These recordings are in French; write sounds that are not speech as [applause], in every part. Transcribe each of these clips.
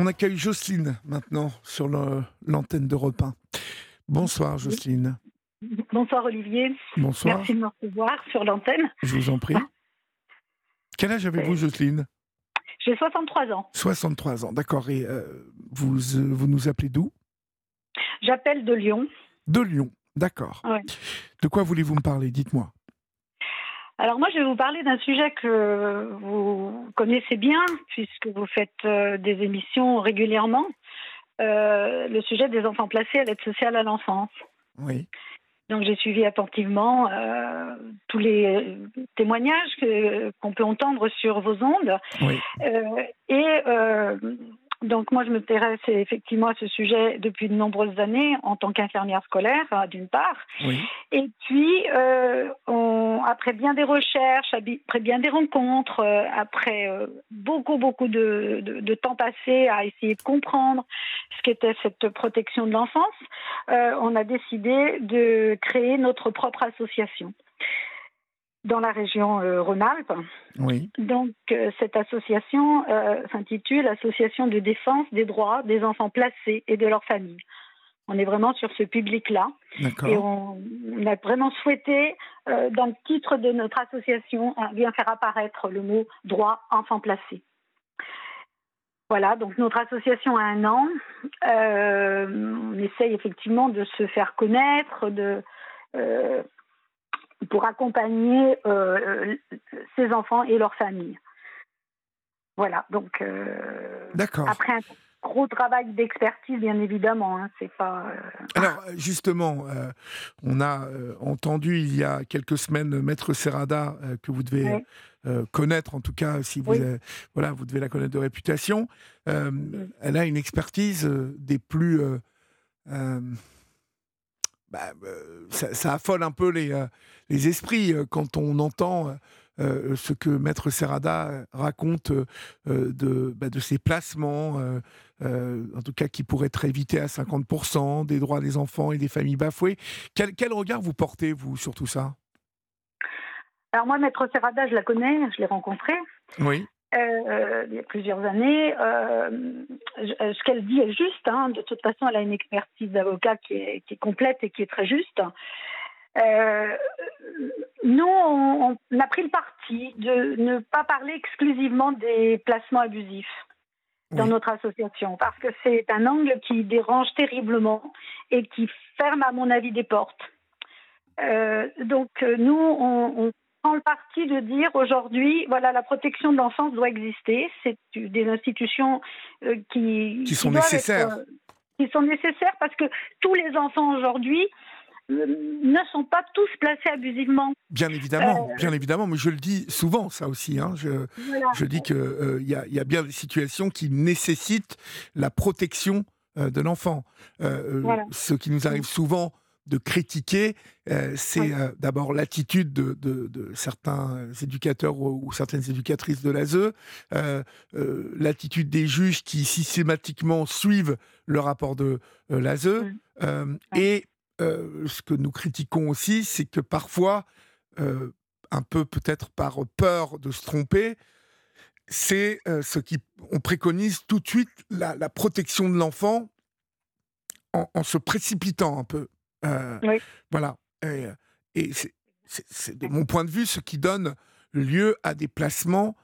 On accueille Jocelyne maintenant sur l'antenne d'Europe 1. Bonsoir Jocelyne. Bonsoir Olivier. Bonsoir. Merci de me recevoir sur l'antenne. Je vous en prie. Quel âge avez-vous Jocelyne? J'ai 63 ans. 63 ans, d'accord. Et euh, vous, vous nous appelez d'où? J'appelle de Lyon. De Lyon, d'accord. De quoi voulez-vous me parler? Dites-moi. Alors moi, je vais vous parler d'un sujet que vous connaissez bien, puisque vous faites euh, des émissions régulièrement, euh, le sujet des enfants placés à l'aide sociale à l'enfance. Oui. Donc j'ai suivi attentivement euh, tous les témoignages qu'on peut entendre sur vos ondes. Oui. et donc moi, je m'intéresse effectivement à ce sujet depuis de nombreuses années en tant qu'infirmière scolaire, hein, d'une part. Oui. Et puis, euh, on, après bien des recherches, après bien des rencontres, euh, après euh, beaucoup, beaucoup de, de, de, temps passé à essayer de comprendre ce qu'était cette protection de l'enfance, on a décidé de créer notre propre association dans la région euh, Rhône-Alpes. Oui. Donc, euh, cette association euh, s'intitule Association de défense des droits des enfants placés et de leurs familles. On est vraiment sur ce public-là. Et on, a vraiment souhaité, dans le titre de notre association, bien faire apparaître le mot droit enfant placé. Voilà, donc notre association a un an. on essaye effectivement de se faire connaître, de pour accompagner euh, ces enfants et leurs familles. Voilà, donc euh, après un gros travail d'expertise, bien évidemment. Hein, c'est pas. Euh, Alors justement, on a entendu il y a quelques semaines Maître Serrada que vous devez connaître, en tout cas si vous voilà, vous devez la connaître de réputation. Elle a une expertise des plus bah, ça, ça, affole un peu les, les esprits quand on entend ce que Maître Serrada raconte de, bah, de ses placements, en tout cas qui pourraient être évités à 50%, des droits des enfants et des familles bafouées. Quel, quel regard vous portez, vous, sur tout ça? Alors moi, Maître Serrada, je la connais, je l'ai rencontrée. Oui. Euh, il y a plusieurs années. Euh, ce qu'elle dit est juste. Hein. De toute façon, elle a une expertise d'avocat qui est, qui est, complète et qui est très juste. Euh, nous, on, a pris le parti de ne pas parler exclusivement des placements abusifs dans notre association, parce que c'est un angle qui dérange terriblement et qui ferme, à mon avis, des portes. Euh, donc, nous, on, le parti de dire aujourd'hui, voilà, la protection de l'enfance doit exister. C'est des institutions euh, qui, qui sont nécessaires. qui sont nécessaires parce que tous les enfants aujourd'hui ne sont pas tous placés abusivement. Bien évidemment, euh, bien évidemment, mais je le dis souvent, ça aussi. Hein, je, je, dis qu'il euh, il y, a bien des situations qui nécessitent la protection euh, de l'enfant. Ce qui nous arrive souvent de critiquer, c'est d'abord l'attitude de, de, certains éducateurs ou, certaines éducatrices de l'ASE, l'attitude des juges qui systématiquement suivent le rapport de l'ASE, et euh, ce que nous critiquons aussi, c'est que parfois, euh, un peu peut-être par peur de se tromper, c'est euh, ce qui on préconise tout de suite la, protection de l'enfant en, se précipitant un peu. Voilà. Et, c'est de mon point de vue ce qui donne lieu à des placements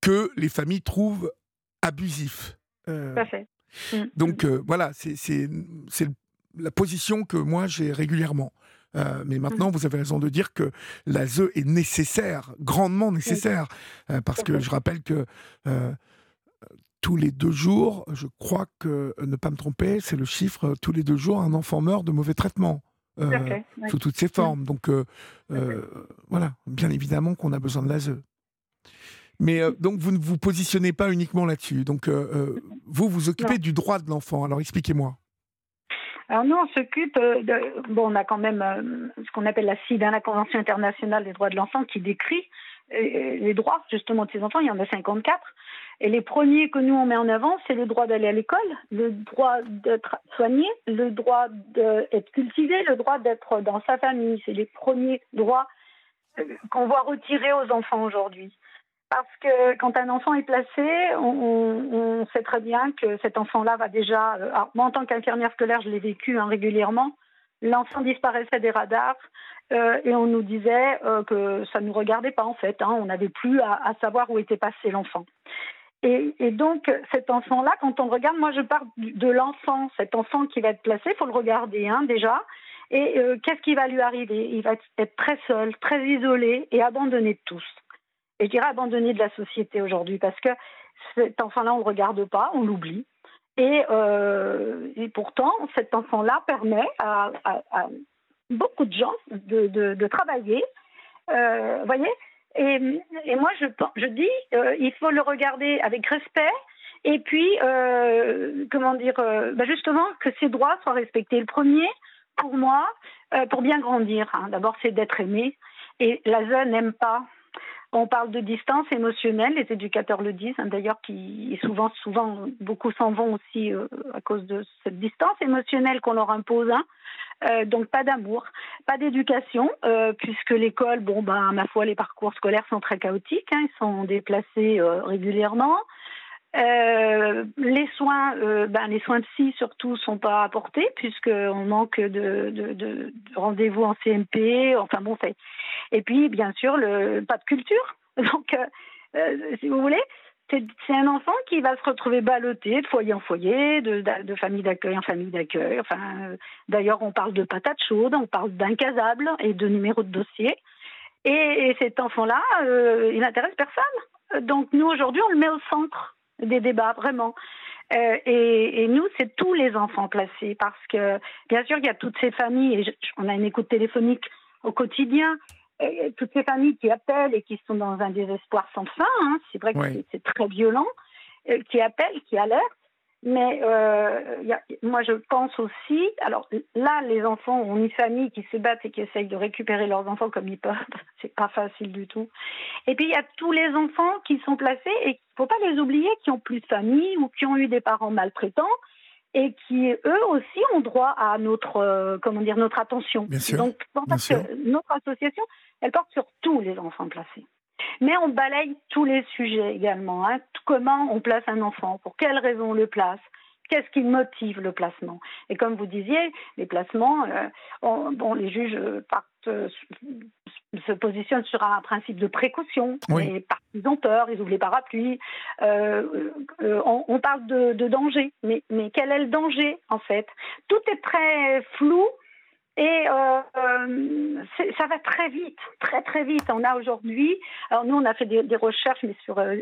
que les familles trouvent abusifs. Mmh. Donc voilà, c'est la position que moi j'ai régulièrement. Euh, mais maintenant, mmh. vous avez raison de dire que la ZE est nécessaire, grandement nécessaire, euh, parce que je rappelle que euh, tous les deux jours, je crois que, ne pas me tromper, c'est le chiffre, tous les deux jours, un enfant meurt de mauvais traitement. Sous toutes ses formes. Donc, voilà, bien évidemment qu'on a besoin de la ZE. Mais donc, vous ne vous positionnez pas uniquement là-dessus. Donc, vous vous occupez du droit de l'enfant. Alors, expliquez-moi. Alors nous, on s'occupe euh, de... Bon, on a quand même euh, ce qu'on appelle la CID, hein, la Convention internationale des droits de l'enfant, qui décrit euh, les droits justement de ces enfants. Il y en a 54. Et les premiers que nous, on met en avant, c'est le droit d'aller à l'école, le droit d'être soigné, le droit d'être cultivé, le droit d'être dans sa famille. C'est les premiers droits qu'on voit retirés aux enfants aujourd'hui. Parce que quand un enfant est placé, on, sait très bien que cet enfant-là va déjà. moi, en tant qu'infirmière scolaire, je l'ai vécu hein, régulièrement. L'enfant disparaissait des radars et on nous disait que ça ne nous regardait pas en fait. Hein. on n'avait plus à, savoir où était passé l'enfant. Et, donc, cet enfant-là, quand on regarde, moi je parle de l'enfant, cet enfant qui va être placé, il faut le regarder hein, déjà. Et euh, qu'est-ce qui va lui arriver? Il va être très seul, très isolé et abandonné de tous. Et je dirais abandonné de la société aujourd'hui parce que cet enfant-là, on ne le regarde pas, on l'oublie. Et, euh, pourtant, cet enfant-là permet à, beaucoup de gens de, travailler. Euh, voyez? Et, moi, je, je dis, euh, il faut le regarder avec respect. Et puis, euh, comment dire, euh, bah justement, que ses droits soient respectés. Le premier, pour moi, pour bien grandir, hein, d'abord, c'est d'être aimé. Et la zone n'aime pas on parle de distance émotionnelle, les éducateurs le disent, hein, d'ailleurs, qui souvent, souvent, beaucoup s'en vont aussi à cause de cette distance émotionnelle qu'on leur impose. Hein. Euh, donc pas d'amour, pas d'éducation, euh, puisque l'école, bon ben ma foi, les parcours scolaires sont très chaotiques, hein, ils sont déplacés euh, les soins, ben, les soins psy surtout sont pas apportés puisqu'on manque de, de, de, rendez-vous en CMP. Enfin bon, c'est et puis bien sûr le pas de culture. [laughs] Donc si vous voulez, c'est un enfant qui va se retrouver ballotté de foyer en foyer, de, famille d'accueil en famille d'accueil. Enfin, euh, d'ailleurs, on parle de patates chaudes, on parle d'incasables et de numéros de dossier. Et, cet enfant-là, euh, il n'intéresse personne. Donc nous, aujourd'hui, on le met au centre des débats, vraiment. Euh, et, et, nous, c'est tous les enfants placés, parce que, bien sûr, il y a toutes ces familles, et on a une écoute téléphonique au quotidien, toutes ces familles qui appellent et qui sont dans un désespoir sans fin, hein, c'est vrai que c'est très violent, euh, qui appellent, qui alertent. Mais euh, y a, moi, je pense aussi. Alors là, les enfants ont une famille qui se battent et qui essayent de récupérer leurs enfants comme ils peuvent. [laughs] C'est pas facile du tout. Et puis il y a tous les enfants qui sont placés et il faut pas les oublier, qui ont plus de famille ou qui ont eu des parents maltraitants et qui eux aussi ont droit à notre euh, comment dire notre attention. Bien sûr, Donc notre association, elle porte sur tous les enfants placés. Mais on balaye tous les sujets également. Hein. Comment on place un enfant, pour quelles raisons on le place, qu'est-ce qui motive le placement. Et comme vous disiez, les placements, euh, bon, les juges partent, euh, se positionnent sur un principe de précaution. Les parties ont peur, ils ouvrent les parapluies. Euh, on, parle de, de danger, mais, mais quel est le danger en fait? Tout est très flou et euh, euh ça va très vite, très très vite. On a aujourd'hui, alors nous on a fait des, recherches, mais sur euh,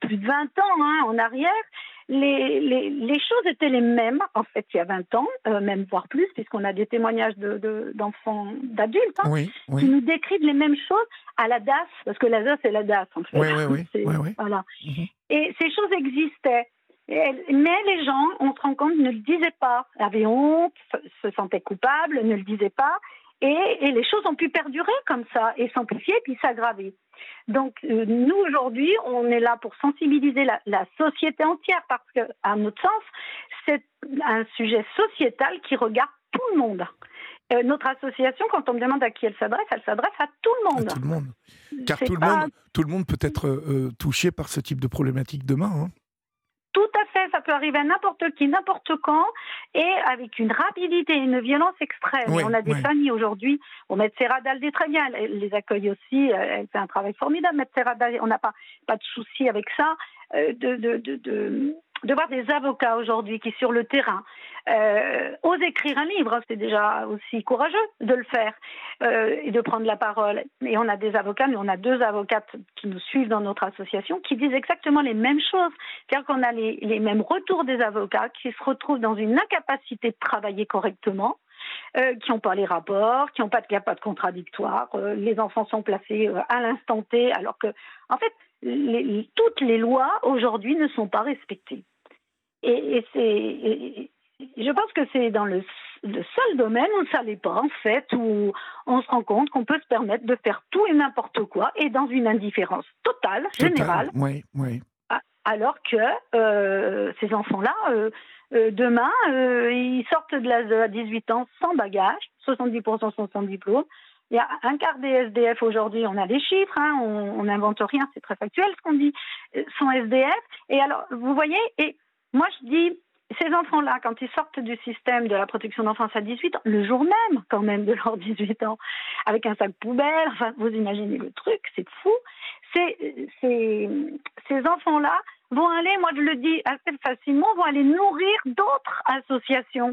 plus de 20 ans hein, en arrière, les, les, les, choses étaient les mêmes en fait il y a 20 ans, même voire plus, puisqu'on a des témoignages d'enfants, de, d'adultes hein, qui nous décrivent les mêmes choses à la DAS, parce que la DAS c'est la DAS en fait. Oui, oui, oui. [laughs] Voilà. Mhm. Et ces choses existaient mais les gens, on se rend compte, ne le disaient pas, avaient honte, se sentaient coupables, ne le disaient pas. Et, les choses ont pu perdurer comme ça et s'amplifier puis s'aggraver. Donc euh, nous aujourd'hui, on est là pour sensibiliser la, société entière parce que, à notre sens, c'est un sujet sociétal qui regarde tout le monde. Euh, notre association, quand on me demande à qui elle s'adresse, elle s'adresse à tout le monde. À tout le monde. Car tout le monde, tout le monde peut être euh, touché par ce type de problématique demain. Hein. Tout à fait, ça peut arriver à n'importe qui, n'importe quand, et avec une rapidité et une violence extrême. on a des familles aujourd'hui, bon, Maître Serradal est très bien, elle, les accueille aussi, elle fait un travail formidable, Serradal, on n'a pas, pas de souci avec ça, euh, de, de, de de voir des avocats aujourd'hui qui, sur le terrain, euh, osent écrire un livre. C'est déjà aussi courageux de le faire euh, et de prendre la parole. Et on a des avocats, mais on a deux avocates qui nous suivent dans notre association qui disent exactement les mêmes choses. C'est-à-dire qu'on a les, mêmes retours des avocats qui se retrouvent dans une incapacité de travailler correctement. Euh, qui n'ont pas les rapports, qui n'ont pas de, pas de contradictoire. Euh, les enfants sont placés euh, à l'instant T, alors que, en fait, les, toutes les lois aujourd'hui ne sont pas respectées. Et, c'est, je pense que c'est dans le, seul domaine où ça l'est pas, en fait, où on se rend compte qu'on peut se permettre de faire tout et n'importe quoi et dans une indifférence totale, générale. Oui, oui. Alors que euh, ces enfants-là, euh, euh, demain, ils sortent de l'ASE à 18 ans sans bagage, 70% sont sans diplôme, Il y a un quart des SDF aujourd'hui, on a des chiffres, hein, on n'invente rien, c'est très factuel ce qu'on dit, sont SDF. Et alors, vous voyez, et moi je dis, ces enfants-là, quand ils sortent du système de la protection d'enfance à 18 ans, le jour même quand même de leurs 18 ans, avec un sac poubelle, enfin, vous imaginez le truc, c'est fou. Ces, ces enfants-là vont aller, moi je le dis assez facilement, vont aller nourrir d'autres associations,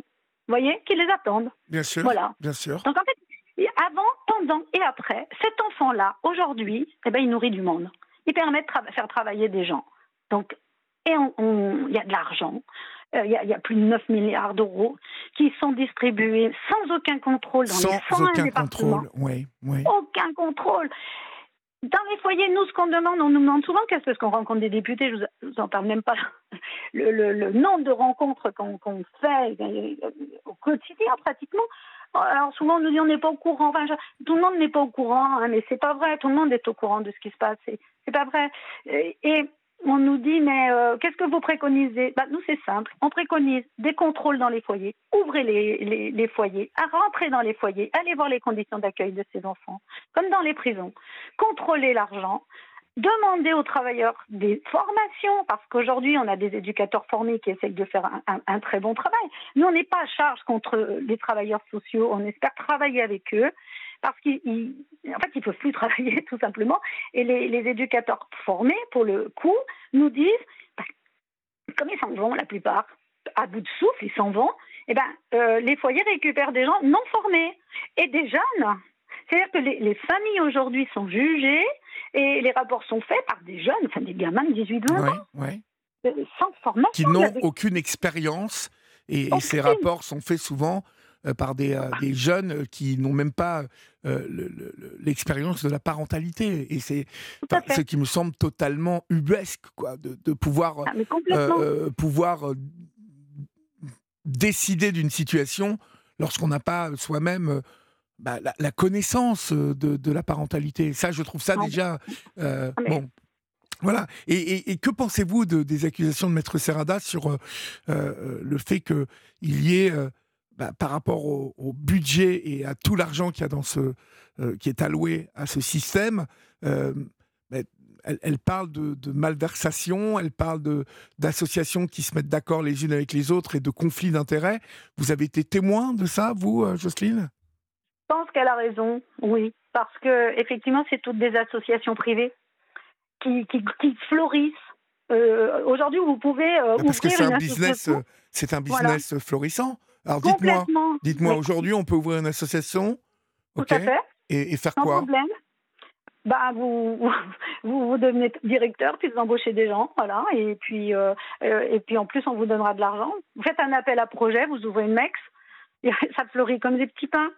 vous voyez, qui les attendent. Bien sûr. Voilà. Bien sûr. Donc en fait, pendant et après, cet enfant-là, aujourd'hui, eh ben, il nourrit du monde. Il permet de faire travailler des gens. Donc, et il y a de l'argent. Euh, il y, a plus de 9 milliards d'euros qui sont distribués sans aucun contrôle dans les 101 aucun contrôle, oui, oui. Aucun contrôle. Dans les foyers, nous, ce qu'on demande, on nous demande souvent qu'est-ce qu'on rencontre des députés, je vous, vous en parle même pas, le, nombre de rencontres qu'on fait euh, au quotidien pratiquement. Alors souvent on nous dit on n'est pas au courant. Enfin, tout le monde n'est pas au courant, hein, mais c'est pas vrai. Tout le monde est au courant de ce qui se passe. C'est pas vrai. Et, on nous dit, mais euh, qu'est-ce que vous préconisez? Bah, Nous, c'est simple. On préconise des contrôles dans les foyers. Ouvrez les, les, foyers, à rentrer dans les foyers, allez voir les conditions d'accueil de ces enfants, comme dans les prisons. Contrôlez l'argent. Demandez aux travailleurs des formations, parce qu'aujourd'hui, on a des éducateurs formés qui essayent de faire un, très bon travail. Nous, on n'est pas à charge contre les travailleurs sociaux, on espère travailler avec eux parce qu'en fait, ils peuvent plus [laughs] travailler tout simplement. Et les, éducateurs formés, pour le coup, nous disent, bah, comme ils s'en vont la plupart, à bout de souffle, ils s'en vont, eh ben, euh, les foyers récupèrent des gens non formés et des jeunes. C'est-à-dire que les, familles aujourd'hui sont jugées et les rapports sont faits par des jeunes, enfin des gamins de 18-20 ans, euh, sans formation. Qui n'ont aucune expérience. Et, ces rapports sont faits souvent euh, par des, jeunes qui n'ont même pas euh, l'expérience de la parentalité. Et c'est ce qui me semble totalement ubuesque, quoi, de, pouvoir, ah, euh, euh, pouvoir décider d'une situation lorsqu'on n'a pas soi-même bah, la, connaissance de, la parentalité. Ça, je trouve ça ah déjà ah, bon. Voilà. Et, que pensez-vous de, des accusations de Maître Serrada sur le fait qu'il y ait bah, par rapport au, budget et à tout l'argent qu'il y a dans ce, euh, qui est alloué à ce système, euh, bah, elle, parle de, malversation, elle parle d'associations qui se mettent d'accord les unes avec les autres et de conflits d'intérêts. Vous avez été témoin de ça, vous, euh, Jocelyne? Pense qu'elle a raison, oui, parce que effectivement, c'est toutes des associations privées qui, qui, florissent. Aujourd'hui, vous pouvez ah, parce que c'est un business, c'est un business florissant. Alors dites-moi, dites-moi aujourd'hui, on peut ouvrir une association? Tout à fait. Et, faire Sans quoi? problème. Bah, vous, [laughs] vous, vous, devenez directeur, puis vous embauchez des gens, voilà, et puis, euh, euh, et puis en plus, on vous donnera de l'argent. Vous faites un appel à projet, vous ouvrez une MEX, [laughs] ça fleurit comme des petits pains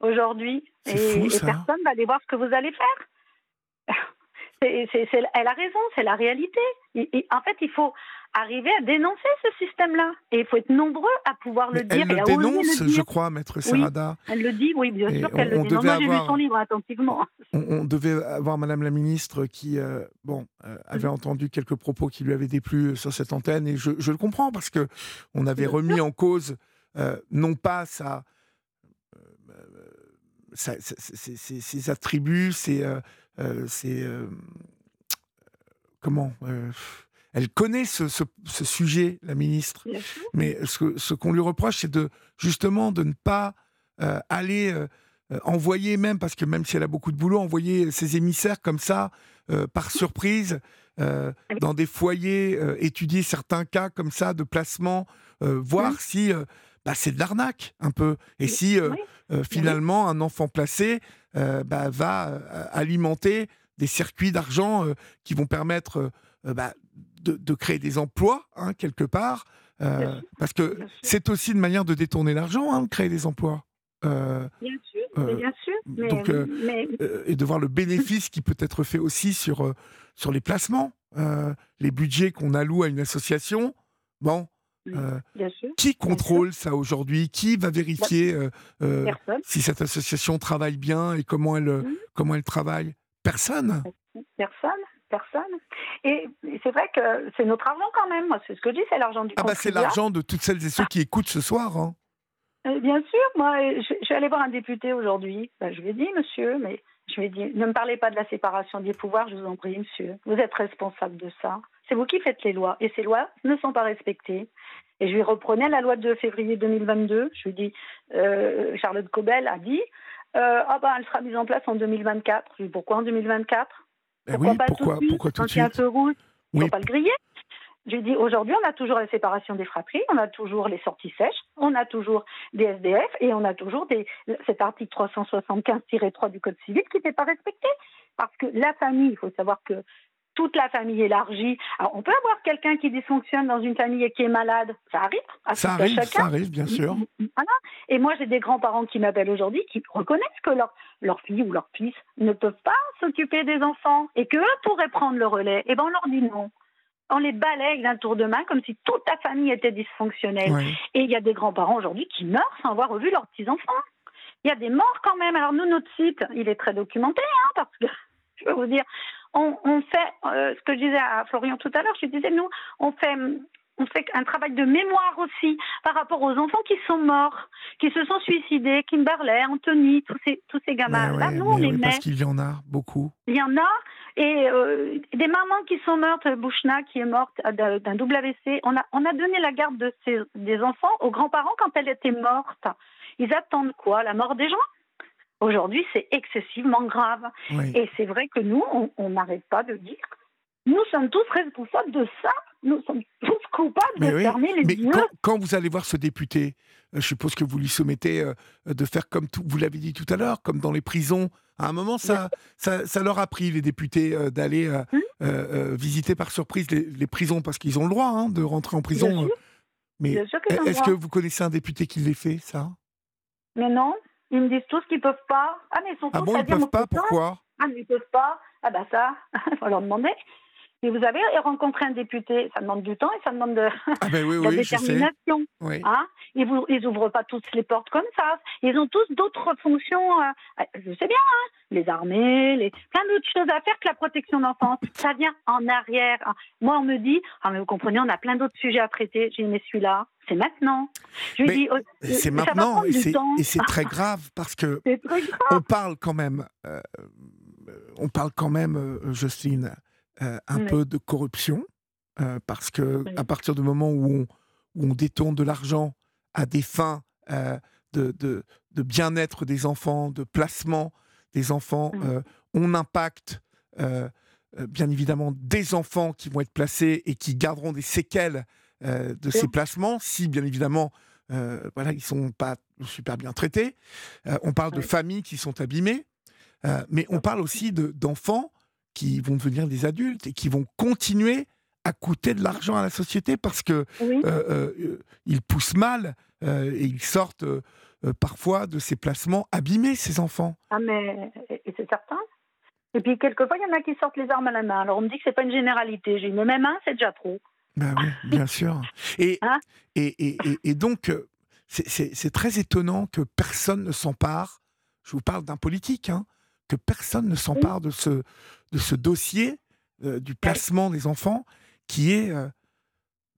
aujourd'hui, et, personne va aller voir ce que vous allez faire. [laughs] elle a raison, c'est la réalité. en fait, il faut arriver à dénoncer ce système-là. Et il faut être nombreux à pouvoir le dire. Elle le dénonce, je crois, Maître Serrada. elle le dit, oui, bien sûr qu'elle le dit. Moi, j'ai lu son livre attentivement. [laughs] On, devait avoir Madame la Ministre qui, euh, bon, euh, avait entendu quelques propos qui lui avaient déplu sur cette antenne. Et je, le comprends parce que on avait remis en cause, euh, non pas sa, ses, attributs, ses, comment elle connaît ce, sujet, la ministre. Mais ce, qu'on lui reproche, c'est de justement de ne pas euh, aller euh, euh, envoyer même, parce que même si elle a beaucoup de boulot, envoyer ses émissaires comme ça, par surprise, dans des foyers, étudier certains cas comme ça de placement, voir si bah, c'est de l'arnaque un peu. Et si finalement un enfant placé bah, va alimenter des circuits d'argent qui vont permettre bah, de, créer des emplois, hein, quelque part, euh, parce que c'est aussi une manière de détourner l'argent, hein, de créer des emplois. Euh, bien sûr, euh, bien sûr. donc, et de voir le bénéfice qui peut être fait aussi sur, sur les placements, les budgets qu'on alloue à une association. Bon, qui contrôle ça aujourd'hui? Qui va vérifier si cette association travaille bien et comment elle, mmh. comment elle travaille? Personne. Personne personne. Et c'est vrai que c'est notre argent quand même. c'est ce que je dis, c'est l'argent du Ah bah c'est l'argent de toutes celles et ceux qui écoutent ce soir. Hein. Bien sûr, moi, je, je, suis allée voir un député aujourd'hui. Ben, je lui ai dit, monsieur, mais je lui ai dit, ne me parlez pas de la séparation des pouvoirs, je vous en prie, monsieur. Vous êtes responsable de ça. C'est vous qui faites les lois. Et ces lois ne sont pas respectées. Et je lui reprenais la loi de février 2022. Je lui dis, euh, Charlotte Cobel a dit, euh, ah ben, elle sera mise en place en 2024. Je lui dis, pourquoi en 2024 ben Pourquoi pas tout de suite? pourquoi tout Quand il y a un feu rouge, pas le griller. Je lui dis, aujourd'hui, on a toujours la séparation des fratries, on a toujours les sorties sèches, on a toujours des SDF et on a toujours des, cet article 375-3 du Code civil qui n'est pas respecté. Parce que la famille, il faut savoir que toute la famille élargie. Alors, on peut avoir quelqu'un qui dysfonctionne dans une famille et qui est malade. Ça arrive. ça arrive, ça arrive, bien sûr. Voilà. Et moi, j'ai des grands-parents qui m'appellent aujourd'hui qui reconnaissent que leur, leur fille ou leur fils ne peuvent pas s'occuper des enfants et qu'eux pourraient prendre le relais. Et bien, on leur dit non. On les balaye d'un tour de main comme si toute la famille était dysfonctionnelle. Et il y a des grands-parents aujourd'hui qui meurent sans avoir revu leurs petits-enfants. Il y a des morts quand même. Alors nous, notre site, il est très documenté, hein, parce que [laughs] je peux vous dire, on, fait euh, ce que je disais à Florian tout à l'heure, je disais, nous, on fait on fait un travail de mémoire aussi par rapport aux enfants qui sont morts, qui se sont suicidés, Kimberley, Anthony, tous ces, tous ces gamins-là. nous, on les met. Parce qu'il y en a beaucoup. Il y en a. Et euh, des mamans qui sont mortes, Bouchna qui est morte d'un double AVC, on a, on a donné la garde de ces, des enfants aux grands-parents quand elle était morte. Ils attendent quoi? La mort des gens? Aujourd'hui, c'est excessivement grave. Et c'est vrai que nous, on n'arrête pas de dire nous sommes tous responsables de ça. Nous sommes tous coupables de fermer les yeux. Quand, quand, vous allez voir ce député, euh, je suppose que vous lui soumettez euh, de faire comme tout, vous l'avez dit tout à l'heure, comme dans les prisons. À un moment, ça, ça, ça leur a pris, les députés, euh, d'aller hum. visiter par surprise les, prisons, parce qu'ils ont le droit hein, de rentrer en prison. Mais est-ce que vous connaissez un député qui l'ait fait, ça? Mais non. Ils me disent tous qu'ils peuvent pas. Ah, mais ils sont ah tous bon, ils peuvent pas, pourquoi? Ah, mais ils peuvent pas. Ah, bah ça, il [laughs] faut leur demander. Et vous avez rencontré un député, ça demande du temps et ça demande de, ah ben oui, [laughs] oui, détermination. Oui. Hein ils n'ouvrent pas toutes les portes comme ça. Ils ont tous d'autres fonctions. Euh, euh, je sais bien, hein les armées, les, plein d'autres choses à faire que la protection d'enfance. Ça vient en arrière. Moi, on me dit, ah mais vous comprenez, on a plein d'autres sujets à traiter. J'ai mais celui-là, c'est maintenant. Je dis, oh, c'est maintenant et c'est très [laughs] grave parce que on parle quand même, euh, on parle quand même, Justine, euh, un peu de corruption, euh, parce que à partir du moment où on, où on détourne de l'argent à des fins euh, de, de, de bien-être des enfants, de placement des enfants, mmh. on impacte bien évidemment des enfants qui vont être placés et qui garderont des séquelles de ces placements, si bien évidemment voilà, ils sont pas super bien traités. on parle de familles qui sont abîmées, mais on parle aussi d'enfants qui vont devenir des adultes et qui vont continuer à coûter de l'argent à la société parce que euh, euh, ils poussent mal euh, et ils sortent parfois de ces placements abîmés, ces enfants. Ah mais c'est certain. Et puis quelquefois, il y en a qui sortent les armes à la main. Alors on me dit que c'est pas une généralité. J'ai une même un, c'est déjà trop. Ben oui, bien sûr. Et, [laughs] hein et, et, et, donc, c'est très étonnant que personne ne s'empare. Je vous parle d'un politique, hein, que personne ne s'empare de ce, de ce dossier euh, du placement des enfants qui est, euh,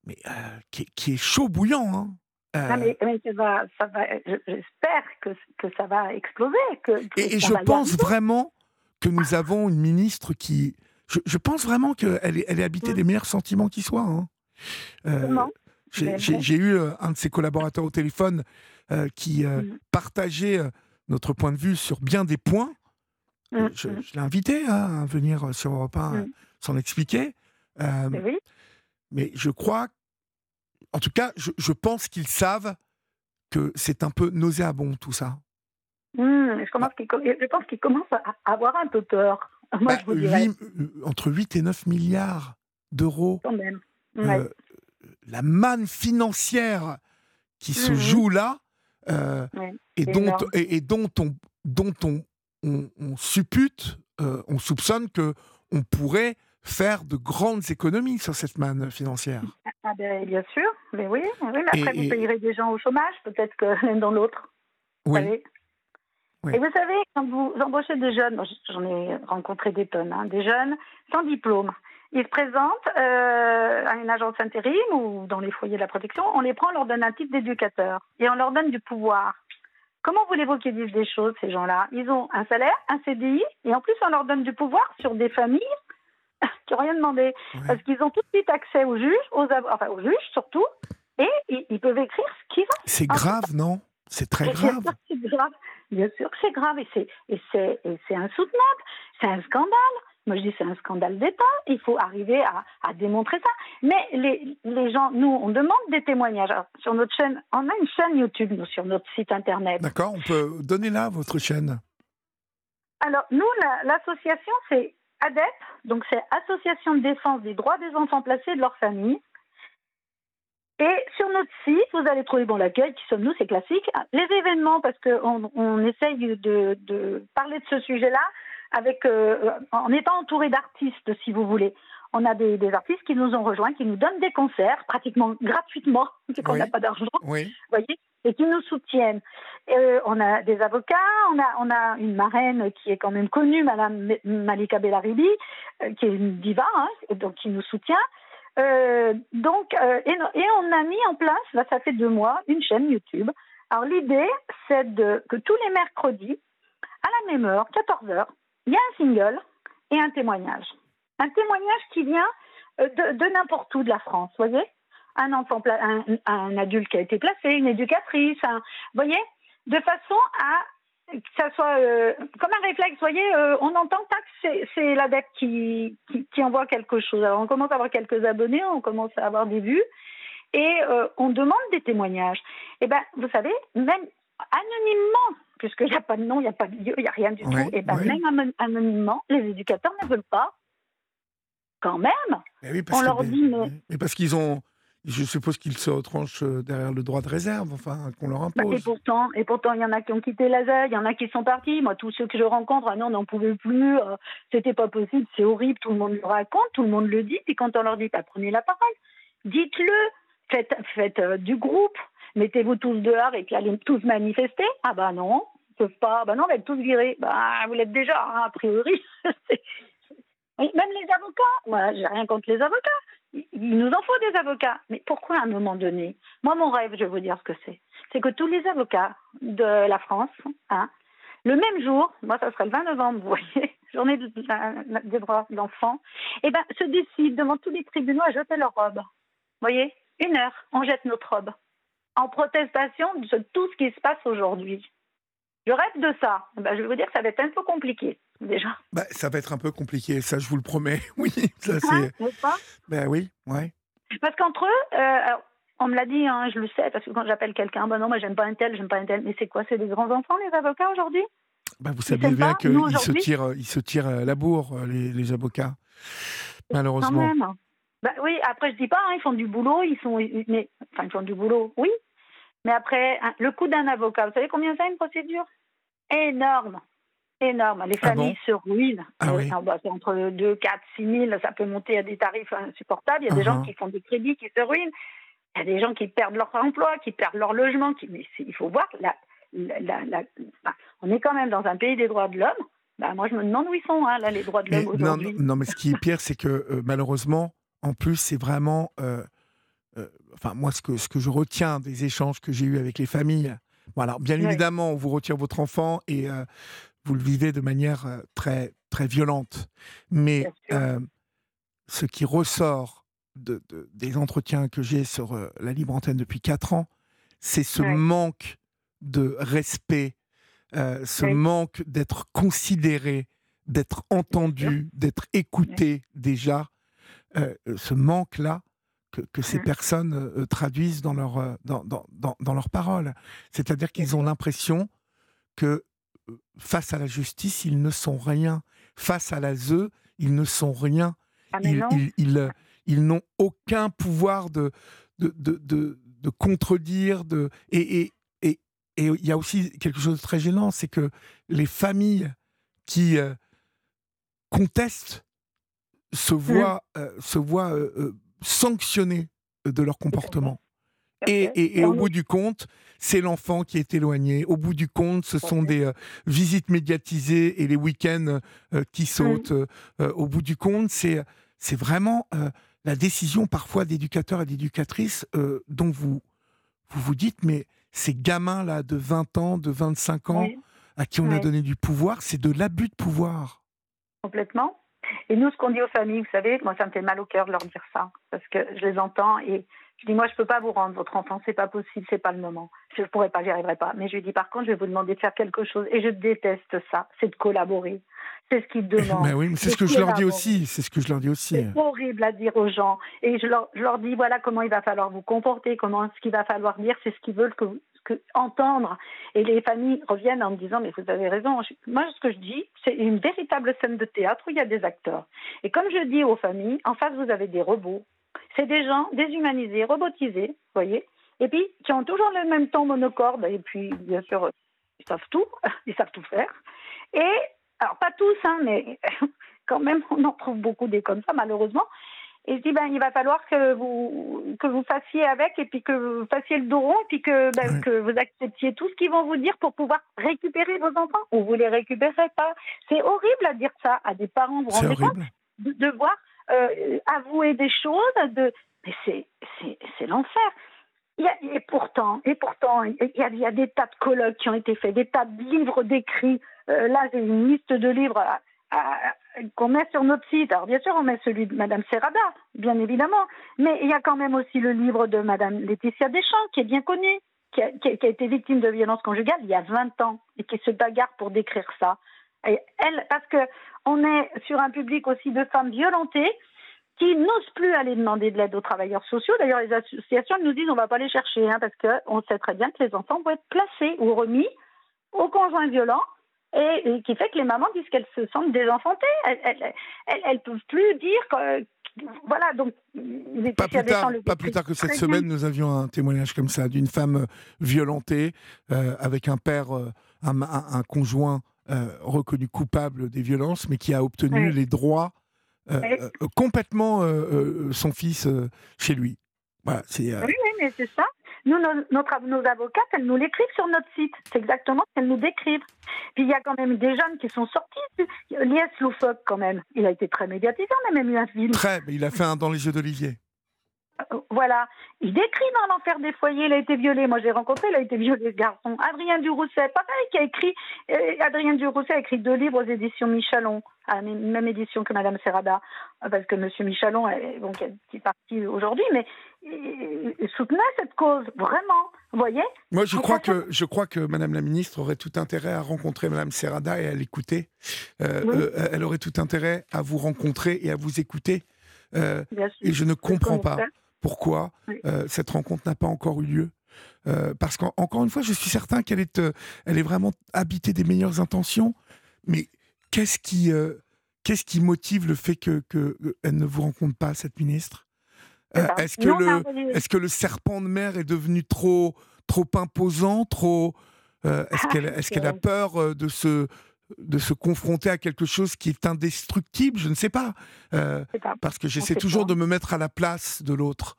mais, euh, qui, est chaud bouillant. Hein. Non, mais, ça va, ça va, j'espère que, que, ça va exploser. Que, et, je pense vraiment que nous avons une ministre qui. Je, pense vraiment qu'elle est, elle est habitée mm. des meilleurs sentiments qui soient. Hein. J'ai eu un de ses collaborateurs au téléphone qui mm. partageait notre point de vue sur bien des points. Mmh, je, mmh. l'ai invité hein, à venir sur Europe 1 mmh. s'en expliquer. oui. Mais je crois, en tout cas, je, pense qu'ils savent que c'est un peu nauséabond tout ça. je, pense qu'ils commencent à avoir un peu peur. [laughs] Moi, bah, euh, entre 8 et 9 milliards d'euros. Euh, la manne financière qui se joue là, euh, et, dont, et, dont, on, dont on, on, suppute, euh, on soupçonne que on pourrait faire de grandes économies sur cette manne financière. Ah ben, bien sûr, mais oui, mais après vous payerez des gens au chômage, peut-être que l'un [laughs] dans l'autre. Oui. Et vous savez, quand vous embauchez des jeunes, j'en ai rencontré des tonnes, hein, des jeunes sans diplôme, ils se présentent à une agence intérim ou dans les foyers de la protection, on les prend, on leur donne un titre d'éducateur et on leur donne du pouvoir. Comment voulez-vous qu'ils disent des choses, ces gens-là? Ils ont un salaire, un CDI, et en plus, on leur donne du pouvoir sur des familles [laughs] qui n'ont rien demandé. Parce qu'ils ont tout de suite accès aux juges, aux, enfin, aux juges surtout, et ils, peuvent écrire ce qu'ils veulent. C'est grave, non? C'est très grave. Bien sûr que c'est grave, et c'est insoutenable. C'est un scandale. Moi, je dis c'est un scandale d'État. Il faut arriver à, démontrer ça. Mais les, les, gens, nous, on demande des témoignages. sur notre chaîne, on a une chaîne YouTube, nous, sur notre site internet. D'accord, on peut donner là votre chaîne. Alors, nous, l'association, c'est ADEP, donc c'est Association de défense des droits des enfants placés et de leur famille. Et sur notre site, vous allez trouver bon l'accueil, qui sommes-nous, c'est classique. Les événements, parce qu'on on essaye de, de, parler de ce sujet-là, avec, euh, en étant entouré d'artistes, si vous voulez. On a des, artistes qui nous ont rejoints, qui nous donnent des concerts pratiquement gratuitement, [laughs] vu qu'on n'a pas d'argent, oui. voyez, et qui nous soutiennent. Euh, on a des avocats, on a, on a une marraine qui est quand même connue, Madame Malika Bellaribi, euh, qui est une diva, hein, donc qui nous soutient. donc, et, et, on a mis en place, là, ça fait deux mois, une chaîne YouTube. Alors l'idée, c'est que tous les mercredis, à la même heure, 14 h il y a un single et un témoignage. Un témoignage qui vient euh, de, n'importe où de la France, vous voyez? Un adulte qui a été placé, une éducatrice, vous voyez, de façon à que ça soit euh, comme un réflexe. Vous voyez, euh, on entend que c'est l'adepte qui, envoie quelque chose. Alors on commence à avoir quelques abonnés, on commence à avoir des vues, et on demande des témoignages. Et eh ben, vous savez, même anonymement, puisqu'il n'y a pas de nom, il n'y a pas de lieu, il n'y a rien du tout. Et bien, même anonymement, les éducateurs ne veulent pas. Quand même. oui, parce on leur dit. Mais, parce qu'ils ont. Je suppose qu'ils se retranchent euh, derrière le droit de réserve, enfin, qu'on leur bah, impose. et pourtant, et pourtant, il y en a qui ont quitté la il y en a qui sont partis. Moi, tous ceux que je rencontre, ah non, on n'en pouvait plus, euh, c'était pas possible, c'est horrible, tout le monde le raconte, tout le monde le dit. Puis quand on leur dit, bah, prenez la parole, dites-le, faites, faites euh, du groupe, mettez-vous tous dehors et puis allez tous manifester. Ah bah non, ils peuvent pas. Bah non, on va être tous virés. Bah vous l'êtes déjà, hein, a priori. [laughs] Même les avocats, moi j'ai rien contre les avocats. Il nous en faut des avocats. Mais pourquoi à un moment donné Moi, mon rêve, je vais vous dire ce que c'est. C'est que tous les avocats de la France, hein, le même jour, moi ça serait le 20 novembre, vous voyez, [laughs] journée des droits de l'enfant, eh ben, se décident devant tous les tribunaux à jeter leur robe. Vous voyez Une heure, on jette notre robe en protestation de tout ce qui se passe aujourd'hui. Je rêve de ça. Ben, je vais vous dire que ça va être un peu compliqué, déjà. Ben, ça va être un peu compliqué, ça, je vous le promets. [laughs] Oui, ça hein, c'est. Ben oui, ouais. Parce qu'entre eux, euh, on me l'a dit, hein, je le sais, parce que quand j'appelle quelqu'un, ben non, moi j'aime pas un tel, j'aime pas un tel. Mais c'est quoi C'est des grands enfants, les avocats, aujourd'hui? Ben, Vous savez bien qu'ils se tirent, ils se tirent la bourre, les, les avocats. Malheureusement. Quand même. Ben, oui, après je dis pas, hein, ils font du boulot, ils sont, mais, enfin ils font du boulot, oui, mais après, le coût d'un avocat, vous savez combien ça une procédure? Énorme. Énorme. Les ah familles se ruinent. Ah oui. bah, entre 2, 4, 6 000, ça peut monter à des tarifs insupportables. Il y a des gens uh-huh. qui font des crédits, qui se ruinent. Il y a des gens qui perdent leur emploi, qui perdent leur logement. Qui... Mais il faut voir, la, la, on est quand même dans un pays des droits de l'homme. Bah, moi, je me demande où ils sont, hein, là, les droits de l'homme aujourd'hui. Non, non, mais ce qui est pire, c'est que euh, malheureusement, en plus, c'est vraiment euh, euh, enfin moi ce que, ce que je retiens des échanges que j'ai eus avec les familles, voilà, bien évidemment on vous retire votre enfant et euh, vous le vivez de manière euh, très très violente, mais ce qui ressort de, des entretiens que j'ai sur la libre antenne depuis quatre ans, c'est ce manque de respect, ce manque d'être considéré, d'être entendu, d'être écouté déjà, ce manque-là que, ces mmh. personnes euh, traduisent dans, leur, euh, dans, dans, dans, leurs paroles. C'est-à-dire qu'ils ont l'impression que euh, face à la justice, ils ne sont rien. Face à la ZE, ils ne sont rien. Ah, ils, ils, ils, n'ont aucun pouvoir de, de, de, de, contredire. De, et, et, et, et, il y a aussi quelque chose de très gênant, c'est que les familles qui contestent se mmh. voient, se voient sanctionnés de leur comportement. Et, au bout du compte, c'est l'enfant qui est éloigné. Au bout du compte, ce sont des euh, visites médiatisées et les week-ends euh, qui mmh. sautent. Euh, au bout du compte, c'est c'est vraiment la décision parfois d'éducateurs et d'éducatrices dont vous, vous vous dites, mais ces gamins-là de 20 ans, de 25 ans, à qui on a donné du pouvoir, c'est de l'abus de pouvoir. Complètement. Et nous, ce qu'on dit aux familles, vous savez, moi, ça me fait mal au cœur de leur dire ça, parce que je les entends et je dis, moi, je ne peux pas vous rendre votre enfant, c'est pas possible, c'est pas le moment. Je ne pourrais pas, j'y arriverai pas. Mais je lui dis, par contre, je vais vous demander de faire quelque chose. Et je déteste ça, c'est de collaborer. C'est ce qu'ils demandent. Oui, c'est ce que je leur dis aussi. C'est ce que je leur dis aussi. C'est horrible à dire aux gens. Et je leur, je leur dis, voilà comment il va falloir vous comporter, comment ce qu'il va falloir dire, c'est ce qu'ils veulent que, entendre. Et les familles reviennent en me disant, mais vous avez raison. Moi, ce que je dis, c'est une véritable scène de théâtre où il y a des acteurs. Et comme je dis aux familles, en face, vous avez des robots c'est des gens déshumanisés, robotisés, voyez, et puis qui ont toujours le même temps monocorde, et puis bien sûr, ils savent tout, [laughs] ils savent tout faire. Et, alors pas tous, hein, mais [laughs] quand même, on en trouve beaucoup des comme ça, malheureusement. Et je dis, ben, il va falloir que vous, que vous fassiez avec, et puis que vous fassiez le dos rond, et puis que, ben, que vous acceptiez tout ce qu'ils vont vous dire pour pouvoir récupérer vos enfants, ou vous les récupérez pas. C'est horrible à dire ça à des parents, vous rendez compte de, de voir euh, avouer des choses, de... mais c'est l'enfer. et pourtant, et pourtant, il y, a, il y, a, des tas de colloques qui ont été faits, des tas de livres d'écrits. Euh, là, j'ai une liste de livres qu'on met sur notre site. Alors, bien sûr, on met celui de Madame Serrada, bien évidemment, mais il y a quand même aussi le livre de Madame Laetitia Deschamps, qui est bien connu, qui a, été victime de violences conjugales il y a 20 ans et qui se bagarre pour décrire ça. Elle, parce que on est sur un public aussi de femmes violentées qui n'osent plus aller demander de l'aide aux travailleurs sociaux. D'ailleurs, les associations nous disent on ne va pas les chercher, hein, parce qu'on sait très bien que les enfants vont être placés ou remis aux conjoints violents, et, qui fait que les mamans disent qu'elles se sentent désenfantées. Elles ne peuvent plus dire que, voilà, donc pas plus, tard, pas plus tard que cette semaine, nous avions un témoignage comme ça d'une femme violentée euh, avec un père, euh, un, conjoint euh, reconnu coupable des violences, mais qui a obtenu les droits euh, euh, complètement son fils chez lui. Voilà, oui, oui, mais c'est ça. Nous, nos, notre, nos avocates, elles nous l'écrivent sur notre site. C'est exactement ce qu'elles nous décrivent. Puis il y a quand même des jeunes qui sont sortis. Lies Loufoque, quand même, il a été très médiatisé. On a même eu un film. Très, mais il a fait un dans les yeux d'Olivier. Voilà. Il décrit dans l'enfer des foyers, il a été violé. Moi, j'ai rencontré, il a été violé, ce garçon. Adrien Durousset, pareil, qui a écrit. Euh, Adrien Durousset a écrit deux livres aux éditions Michalon, à la même édition que Madame Serrada, parce que Monsieur Michalon est, bon, qui est parti aujourd'hui, mais il, soutenait cette cause, vraiment. Vous voyez? Moi, je crois, que, je crois que Madame la Ministre aurait tout intérêt à rencontrer Madame Serrada et à l'écouter. Euh, euh, elle aurait tout intérêt à vous rencontrer et à vous écouter. et je ne comprends pas pourquoi euh, cette rencontre n'a pas encore eu lieu. Euh, parce qu'encore une fois, je suis certain qu'elle est, euh, elle est vraiment habitée des meilleures intentions. Mais qu'est-ce qui, qu'est-ce qui motive le fait que, que elle ne vous rencontre pas, cette ministre? Est-ce que le, est-ce que le serpent de mer est devenu trop, trop imposant, trop Est-ce qu'elle, est-ce qu'elle a peur de se de se confronter à quelque chose qui est indestructible, je ne sais pas. Euh, parce que j'essaie toujours de me mettre à la place de l'autre.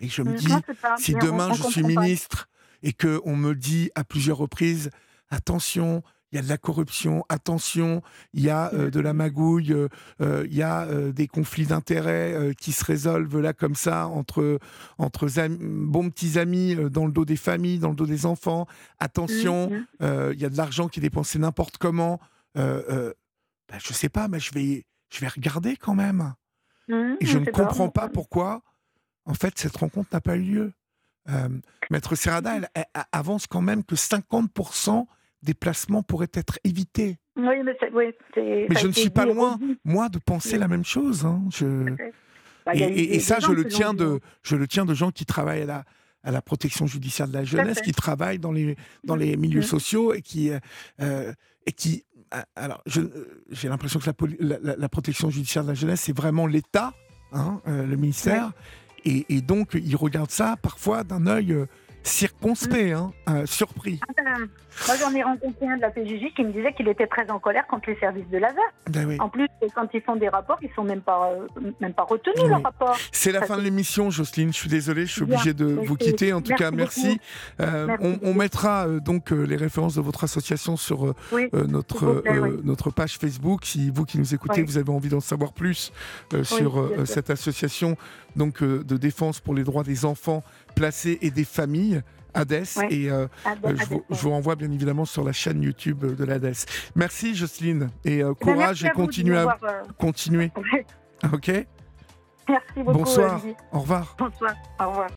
Et je me mm, dis, si demain je suis ministre et qu'on me dit à plusieurs reprises, attention, il y a de la corruption, attention, il y a euh, de la magouille, euh, il y a euh, des conflits d'intérêts qui se résolvent là comme ça entre, entre bons petits amis dans le dos des familles, dans le dos des enfants. Attention, mmh, il y a de l'argent qui est dépensé n'importe comment. Euh, ben, je sais pas, mais je vais, je vais regarder quand même. Mmh, Et je ne comprends pas, pourquoi, en fait, cette rencontre n'a pas eu lieu. Maître Serrada, elle, avance quand même que 50% des placements pourraient être évités. Oui, mais, mais je ne suis pas loin, moi, de penser la même chose. Hein. Je... Bah, et, ça, je le, tiens de, je le tiens de gens qui travaillent à la, à la protection judiciaire de la jeunesse, qui travaillent dans les, dans les milieux sociaux et qui, euh, et qui euh, alors, j'ai l'impression que la, la, protection judiciaire de la jeunesse, c'est vraiment l'État, hein, euh, le ministère, et, et, donc ils regardent ça parfois d'un œil circonspect, hein, surpris. Ah ben, moi, j'en ai rencontré un de la PJJ qui me disait qu'il était très en colère contre les services de l'ASA. Ben en plus, quand ils font des rapports, ils sont même pas, euh, même pas retenus, leurs rapports. C'est la fin de l'émission, Jocelyne. Je suis désolé, je suis obligé de vous quitter. En tout cas, merci. Euh, on, mettra euh, donc les références de votre association sur notre, notre page Facebook. Si vous qui nous écoutez, vous avez envie d'en savoir plus sur cette association donc, de défense pour les droits des enfants placés et des familles. Hades. Et euh, euh, je, vous, renvoie bien évidemment sur la chaîne YouTube de l'Hades. Merci Jocelyne et euh, eh ben, courage et continuez à continuer. [laughs] Ok Merci beaucoup. Bonsoir. Au revoir. Bonsoir. Au revoir.